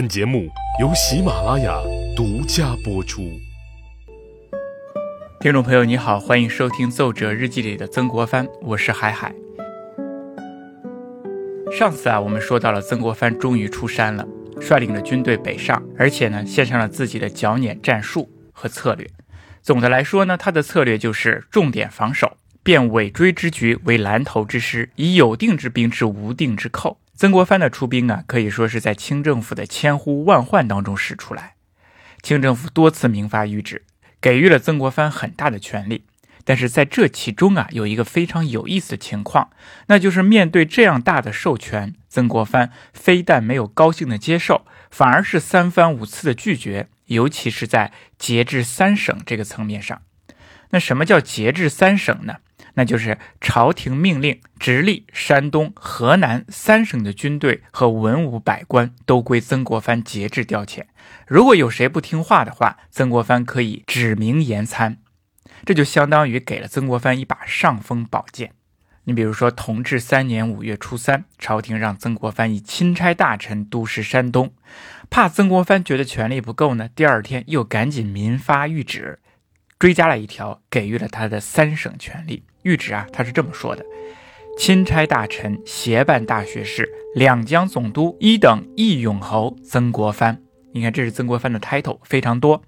本节目由喜马拉雅独家播出。听众朋友，你好，欢迎收听《奏折日记》里的曾国藩，我是海海。上次啊，我们说到了曾国藩终于出山了，率领着军队北上，而且呢，献上了自己的剿捻战术和策略。总的来说呢，他的策略就是重点防守，变尾追之局为拦头之师，以有定之兵制无定之寇。曾国藩的出兵啊，可以说是在清政府的千呼万唤当中使出来。清政府多次明发谕旨，给予了曾国藩很大的权力。但是在这其中啊，有一个非常有意思的情况，那就是面对这样大的授权，曾国藩非但没有高兴的接受，反而是三番五次的拒绝，尤其是在节制三省这个层面上。那什么叫节制三省呢？那就是朝廷命令直隶、山东、河南三省的军队和文武百官都归曾国藩节制调遣。如果有谁不听话的话，曾国藩可以指名严参。这就相当于给了曾国藩一把尚风宝剑。你比如说，同治三年五月初三，朝廷让曾国藩以钦差大臣督师山东，怕曾国藩觉得权力不够呢，第二天又赶紧民发谕旨，追加了一条，给予了他的三省权力。谕旨啊，他是这么说的：钦差大臣协办大学士、两江总督一等义勇侯曾国藩。你看，这是曾国藩的 title，非常多。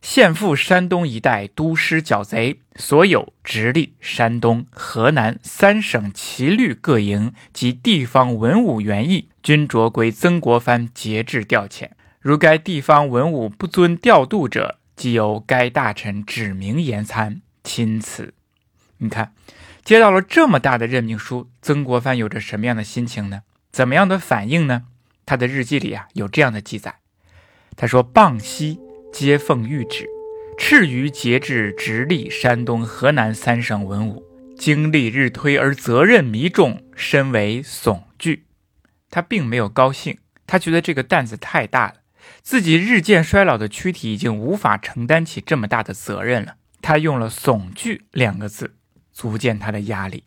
现赴山东一带督师剿贼，所有直隶、山东、河南三省骑律各营及地方文武员役，均着归曾国藩节制调遣。如该地方文武不遵调度者，即由该大臣指名严参。钦此。你看，接到了这么大的任命书，曾国藩有着什么样的心情呢？怎么样的反应呢？他的日记里啊有这样的记载，他说：“傍西接奉谕旨，敕于节制直隶、山东、河南三省文武，经历日推而责任弥重，深为悚惧。”他并没有高兴，他觉得这个担子太大了，自己日渐衰老的躯体已经无法承担起这么大的责任了。他用了“悚惧”两个字。足见他的压力。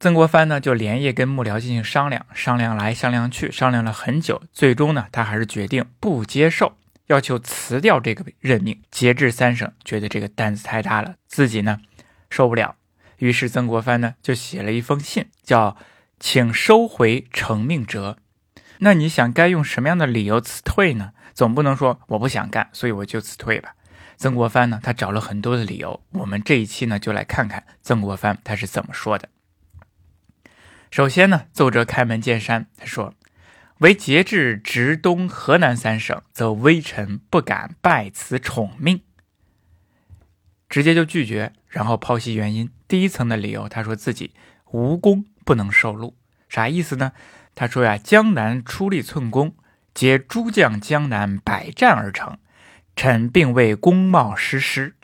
曾国藩呢，就连夜跟幕僚进行商量，商量来商量去，商量了很久，最终呢，他还是决定不接受，要求辞掉这个任命。节制三省觉得这个担子太大了，自己呢受不了，于是曾国藩呢就写了一封信，叫“请收回成命折”。那你想该用什么样的理由辞退呢？总不能说我不想干，所以我就辞退吧。曾国藩呢，他找了很多的理由。我们这一期呢，就来看看曾国藩他是怎么说的。首先呢，奏折开门见山，他说：“为节制直东河南三省，则微臣不敢拜此宠命。”直接就拒绝，然后剖析原因。第一层的理由，他说自己无功不能受禄，啥意思呢？他说呀，江南出力寸功，皆诸将江南百战而成。臣并未功冒失师，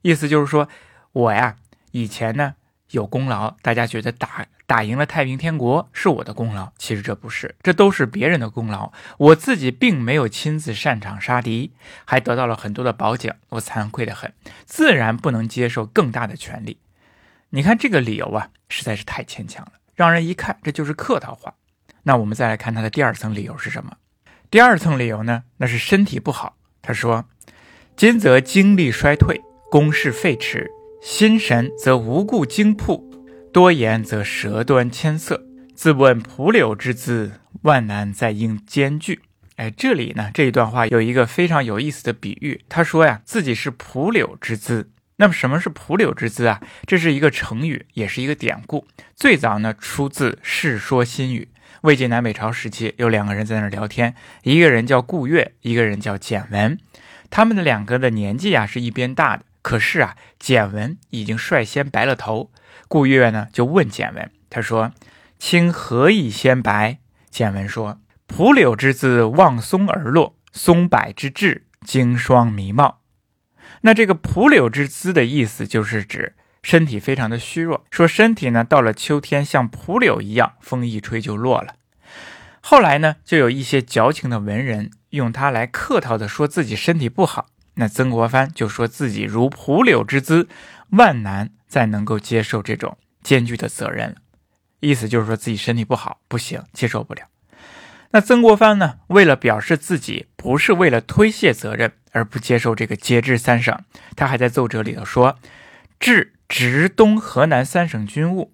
意思就是说，我呀以前呢有功劳，大家觉得打打赢了太平天国是我的功劳，其实这不是，这都是别人的功劳，我自己并没有亲自擅长杀敌，还得到了很多的褒奖，我惭愧的很，自然不能接受更大的权力。你看这个理由啊，实在是太牵强了，让人一看这就是客套话。那我们再来看他的第二层理由是什么？第二层理由呢，那是身体不好。他说：“今则精力衰退，公事废弛；心神则无故惊怖，多言则舌端牵涩。自问蒲柳之姿，万难再应兼具。”哎，这里呢这一段话有一个非常有意思的比喻。他说呀，自己是蒲柳之姿。那么什么是蒲柳之姿啊？这是一个成语，也是一个典故。最早呢出自《世说新语》。魏晋南北朝时期，有两个人在那儿聊天，一个人叫顾月，一个人叫简文。他们的两个的年纪啊是一边大的，可是啊，简文已经率先白了头。顾月呢就问简文，他说：“卿何以先白？”简文说：“蒲柳之姿，望松而落；松柏之质，经霜弥茂。”那这个蒲柳之姿的意思就是指。身体非常的虚弱，说身体呢到了秋天像蒲柳一样，风一吹就落了。后来呢，就有一些矫情的文人用它来客套的说自己身体不好。那曾国藩就说自己如蒲柳之姿，万难再能够接受这种艰巨的责任了。意思就是说自己身体不好，不行，接受不了。那曾国藩呢，为了表示自己不是为了推卸责任而不接受这个节制三省，他还在奏折里头说：“治直东河南三省军务，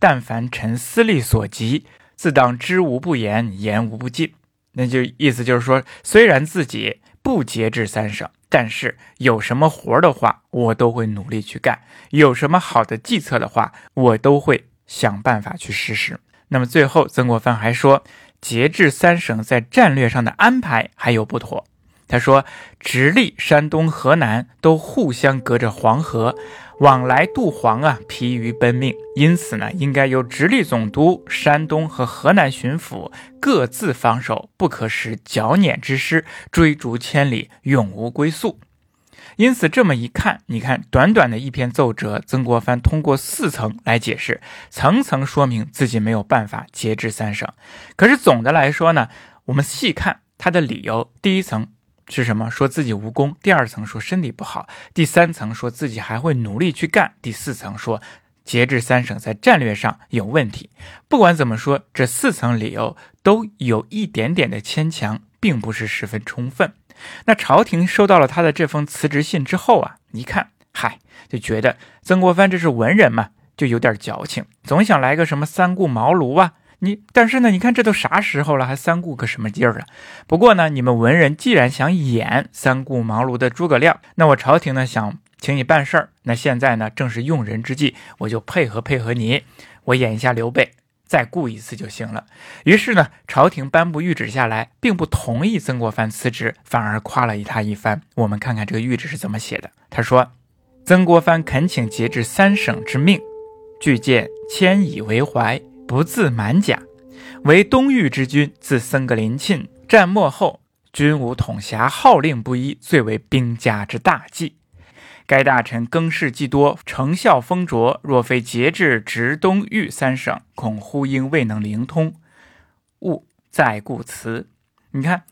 但凡臣私力所及，自当知无不言，言无不尽。”那就意思就是说，虽然自己不节制三省，但是有什么活儿的话，我都会努力去干；有什么好的计策的话，我都会想办法去实施。那么最后，曾国藩还说。节制三省在战略上的安排还有不妥。他说，直隶、山东、河南都互相隔着黄河，往来渡黄啊，疲于奔命。因此呢，应该由直隶总督、山东和河南巡抚各自防守，不可使剿捻之师追逐千里，永无归宿。因此，这么一看，你看，短短的一篇奏折，曾国藩通过四层来解释，层层说明自己没有办法节制三省。可是总的来说呢，我们细看他的理由，第一层是什么？说自己无功；第二层说身体不好；第三层说自己还会努力去干；第四层说节制三省在战略上有问题。不管怎么说，这四层理由都有一点点的牵强，并不是十分充分。那朝廷收到了他的这封辞职信之后啊，一看，嗨，就觉得曾国藩这是文人嘛，就有点矫情，总想来个什么三顾茅庐啊。你但是呢，你看这都啥时候了，还三顾个什么劲儿啊？不过呢，你们文人既然想演三顾茅庐的诸葛亮，那我朝廷呢想请你办事儿，那现在呢正是用人之际，我就配合配合你，我演一下刘备。再顾一次就行了。于是呢，朝廷颁布谕旨下来，并不同意曾国藩辞职，反而夸了一他一番。我们看看这个谕旨是怎么写的。他说：“曾国藩恳请节制三省之命，具见谦以为怀，不自满甲。为东域之君，自僧格林沁战末后，军无统辖，号令不一，最为兵家之大忌。”该大臣更事既多，成效丰卓。若非节制直东豫三省，恐呼应未能灵通，勿再故辞。你看，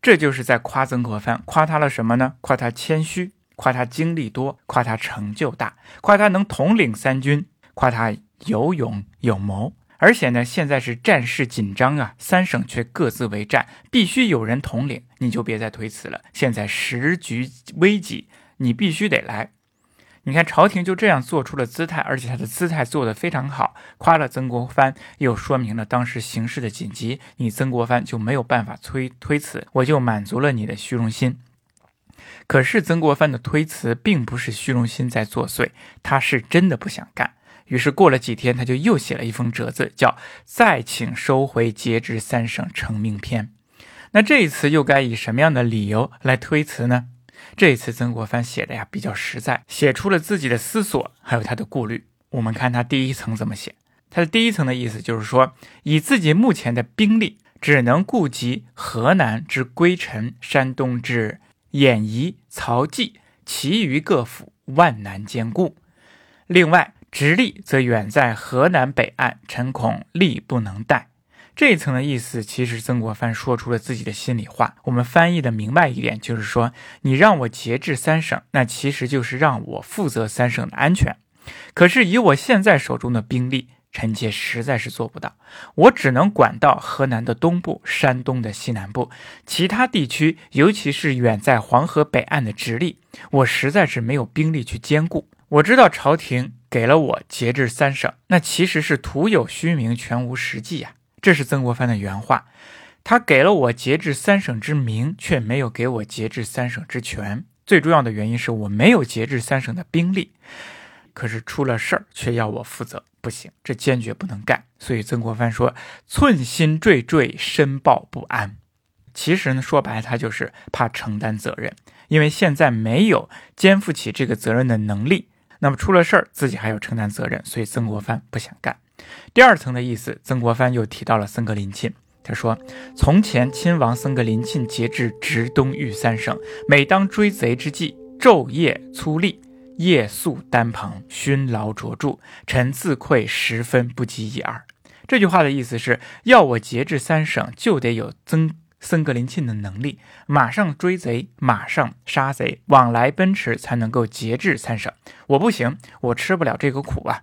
这就是在夸曾国藩，夸他了什么呢？夸他谦虚，夸他经历多，夸他成就大，夸他能统领三军，夸他有勇有谋。而且呢，现在是战事紧张啊，三省却各自为战，必须有人统领，你就别再推辞了。现在时局危急。你必须得来，你看朝廷就这样做出了姿态，而且他的姿态做得非常好，夸了曾国藩，又说明了当时形势的紧急，你曾国藩就没有办法推推辞，我就满足了你的虚荣心。可是曾国藩的推辞并不是虚荣心在作祟，他是真的不想干。于是过了几天，他就又写了一封折子，叫“再请收回节制三省成命篇”。那这一次又该以什么样的理由来推辞呢？这一次曾国藩写的呀比较实在，写出了自己的思索，还有他的顾虑。我们看他第一层怎么写。他的第一层的意思就是说，以自己目前的兵力，只能顾及河南之归陈、山东之兖宜、曹济，其余各府万难兼顾。另外，直隶则远在河南北岸，臣恐力不能待。这一层的意思，其实曾国藩说出了自己的心里话。我们翻译的明白一点，就是说，你让我节制三省，那其实就是让我负责三省的安全。可是以我现在手中的兵力，臣妾实在是做不到。我只能管到河南的东部、山东的西南部，其他地区，尤其是远在黄河北岸的直隶，我实在是没有兵力去兼顾。我知道朝廷给了我节制三省，那其实是徒有虚名，全无实际呀。这是曾国藩的原话，他给了我节制三省之名，却没有给我节制三省之权。最重要的原因是我没有节制三省的兵力，可是出了事儿却要我负责，不行，这坚决不能干。所以曾国藩说：“寸心惴惴，申报不安。”其实呢，说白了，他就是怕承担责任，因为现在没有肩负起这个责任的能力。那么出了事儿，自己还要承担责任，所以曾国藩不想干。第二层的意思，曾国藩又提到了僧格林沁。他说：“从前亲王僧格林沁节制直东豫三省，每当追贼之际，昼夜粗力，夜宿丹棚，熏劳卓著，臣自愧十分不及一二。”这句话的意思是要我节制三省，就得有曾僧格林沁的能力，马上追贼，马上杀贼，往来奔驰，才能够节制三省。我不行，我吃不了这个苦啊。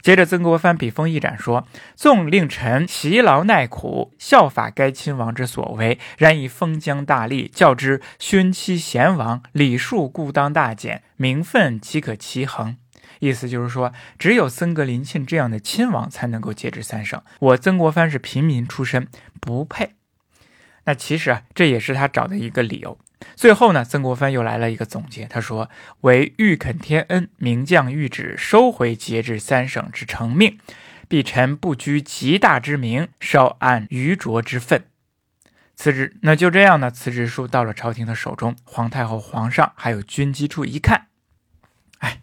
接着，曾国藩笔锋一展说：“纵令臣习劳耐苦，效法该亲王之所为，然以封疆大吏，较之勋戚贤王，礼数固当大减，名分岂可齐衡？”意思就是说，只有森格林沁这样的亲王才能够节制三省。我曾国藩是平民出身，不配。那其实啊，这也是他找的一个理由。最后呢，曾国藩又来了一个总结，他说：“唯欲肯天恩，名将谕旨，收回节制三省之成命，必臣不居极大之名，稍按愚拙之分。”辞职，那就这样呢。辞职书到了朝廷的手中，皇太后、皇上还有军机处一看，哎，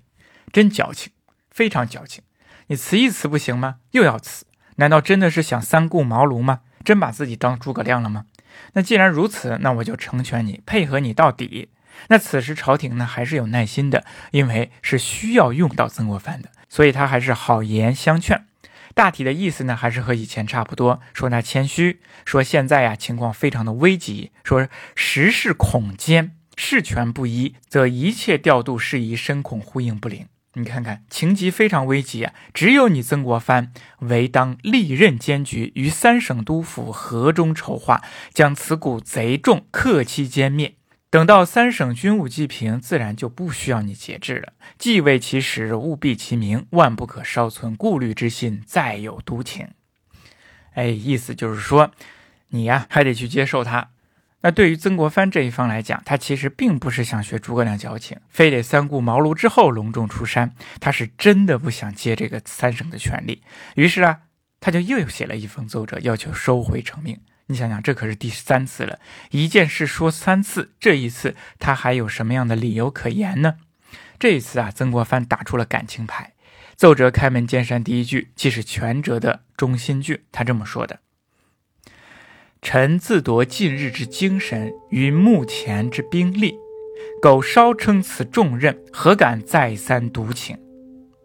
真矫情，非常矫情。你辞一辞不行吗？又要辞，难道真的是想三顾茅庐吗？真把自己当诸葛亮了吗？那既然如此，那我就成全你，配合你到底。那此时朝廷呢，还是有耐心的，因为是需要用到曾国藩的，所以他还是好言相劝。大体的意思呢，还是和以前差不多，说他谦虚，说现在呀情况非常的危急，说时事恐艰，事权不一，则一切调度事宜深恐呼应不灵。你看看，情急非常危急啊！只有你曾国藩唯当历任监局，于三省督府河中筹划，将此股贼众克期歼灭。等到三省军务既平，自然就不需要你节制了。既为其时，务必其名，万不可稍存顾虑之心，再有独情。哎，意思就是说，你呀，还得去接受他。那对于曾国藩这一方来讲，他其实并不是想学诸葛亮矫情，非得三顾茅庐之后隆重出山，他是真的不想接这个三省的权利。于是啊，他就又写了一封奏折，要求收回成命。你想想，这可是第三次了，一件事说三次，这一次他还有什么样的理由可言呢？这一次啊，曾国藩打出了感情牌，奏折开门见山，第一句既是全折的中心句，他这么说的。臣自夺近日之精神与目前之兵力，苟稍称此重任，何敢再三独请？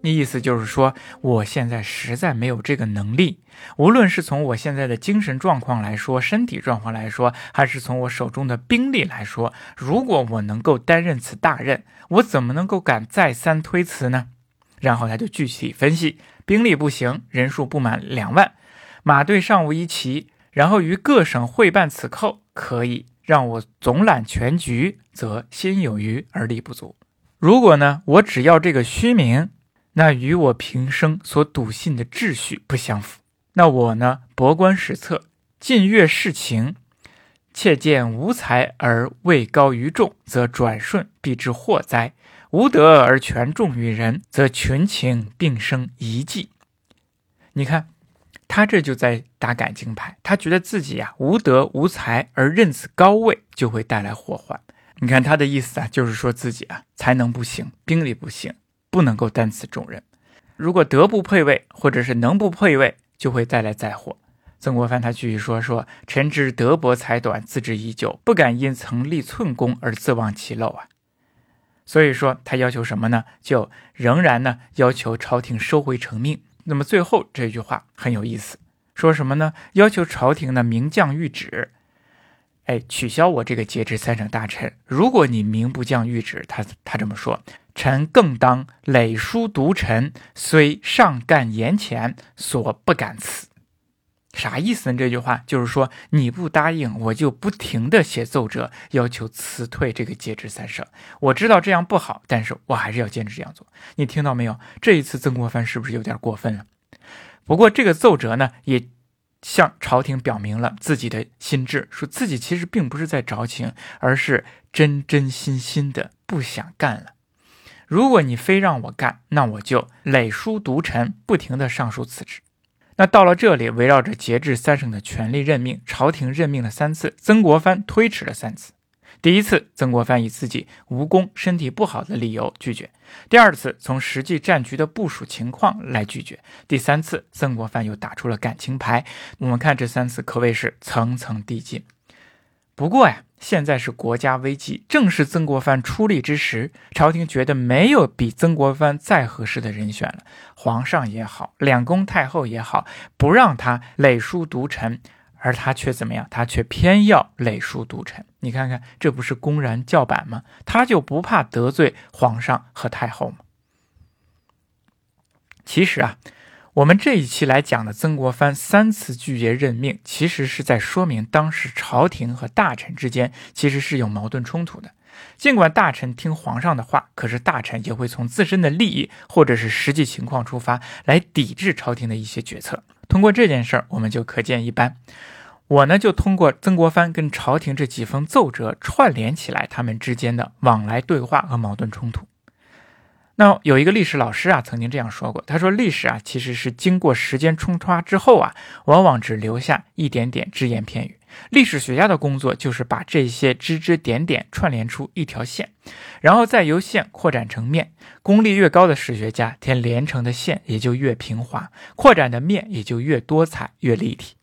意思就是说，我现在实在没有这个能力。无论是从我现在的精神状况来说，身体状况来说，还是从我手中的兵力来说，如果我能够担任此大任，我怎么能够敢再三推辞呢？然后他就具体分析：兵力不行，人数不满两万，马队尚无一骑。然后于各省会办此扣，可以让我总揽全局，则心有余而力不足。如果呢，我只要这个虚名，那与我平生所笃信的秩序不相符。那我呢，博观史册，近阅世情，切见无才而位高于众，则转瞬必致祸灾；无德而权重于人，则群情并生一计。你看。他这就在打感情牌，他觉得自己呀无德无才，而任此高位就会带来祸患。你看他的意思啊，就是说自己啊才能不行，兵力不行，不能够担此重任。如果德不配位，或者是能不配位，就会带来灾祸。曾国藩他继续说说：“臣之德薄才短，自知已久，不敢因曾立寸功而自忘其漏啊。”所以说他要求什么呢？就仍然呢要求朝廷收回成命。那么最后这句话很有意思，说什么呢？要求朝廷呢名降谕旨，哎，取消我这个节制三省大臣。如果你名不降谕旨，他他这么说，臣更当累书读臣，虽上干言前，所不敢辞。啥意思呢？这句话就是说，你不答应，我就不停的写奏折，要求辞退这个节制三省。我知道这样不好，但是我还是要坚持这样做。你听到没有？这一次曾国藩是不是有点过分了？不过这个奏折呢，也向朝廷表明了自己的心智，说自己其实并不是在矫情，而是真真心心的不想干了。如果你非让我干，那我就累书读臣，不停的上书辞职。那到了这里，围绕着节制三省的权力任命，朝廷任命了三次，曾国藩推迟了三次。第一次，曾国藩以自己无功、身体不好的理由拒绝；第二次，从实际战局的部署情况来拒绝；第三次，曾国藩又打出了感情牌。我们看这三次可谓是层层递进。不过呀。现在是国家危机，正是曾国藩出力之时。朝廷觉得没有比曾国藩再合适的人选了。皇上也好，两宫太后也好，不让他累书读臣，而他却怎么样？他却偏要累书读臣。你看看，这不是公然叫板吗？他就不怕得罪皇上和太后吗？其实啊，我们这一期来讲的曾国藩三次拒绝任命，其实是在说明当时朝廷和大臣之间其实是有矛盾冲突的。尽管大臣听皇上的话，可是大臣也会从自身的利益或者是实际情况出发来抵制朝廷的一些决策。通过这件事儿，我们就可见一斑。我呢，就通过曾国藩跟朝廷这几封奏折串联起来，他们之间的往来对话和矛盾冲突。那有一个历史老师啊，曾经这样说过，他说：“历史啊，其实是经过时间冲刷之后啊，往往只留下一点点只言片语。历史学家的工作就是把这些枝枝点点串联出一条线，然后再由线扩展成面。功力越高的史学家，填连成的线也就越平滑，扩展的面也就越多彩、越立体。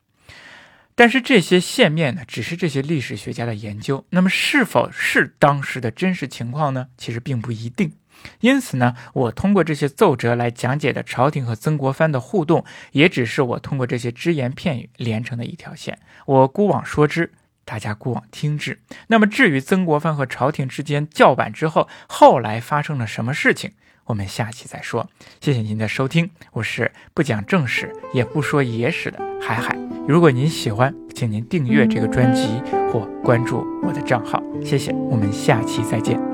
但是这些线面呢，只是这些历史学家的研究，那么是否是当时的真实情况呢？其实并不一定。”因此呢，我通过这些奏折来讲解的朝廷和曾国藩的互动，也只是我通过这些只言片语连成的一条线。我孤往说之，大家孤往听之。那么，至于曾国藩和朝廷之间叫板之后，后来发生了什么事情，我们下期再说。谢谢您的收听，我是不讲正史也不说野史的海海。如果您喜欢，请您订阅这个专辑或关注我的账号。谢谢，我们下期再见。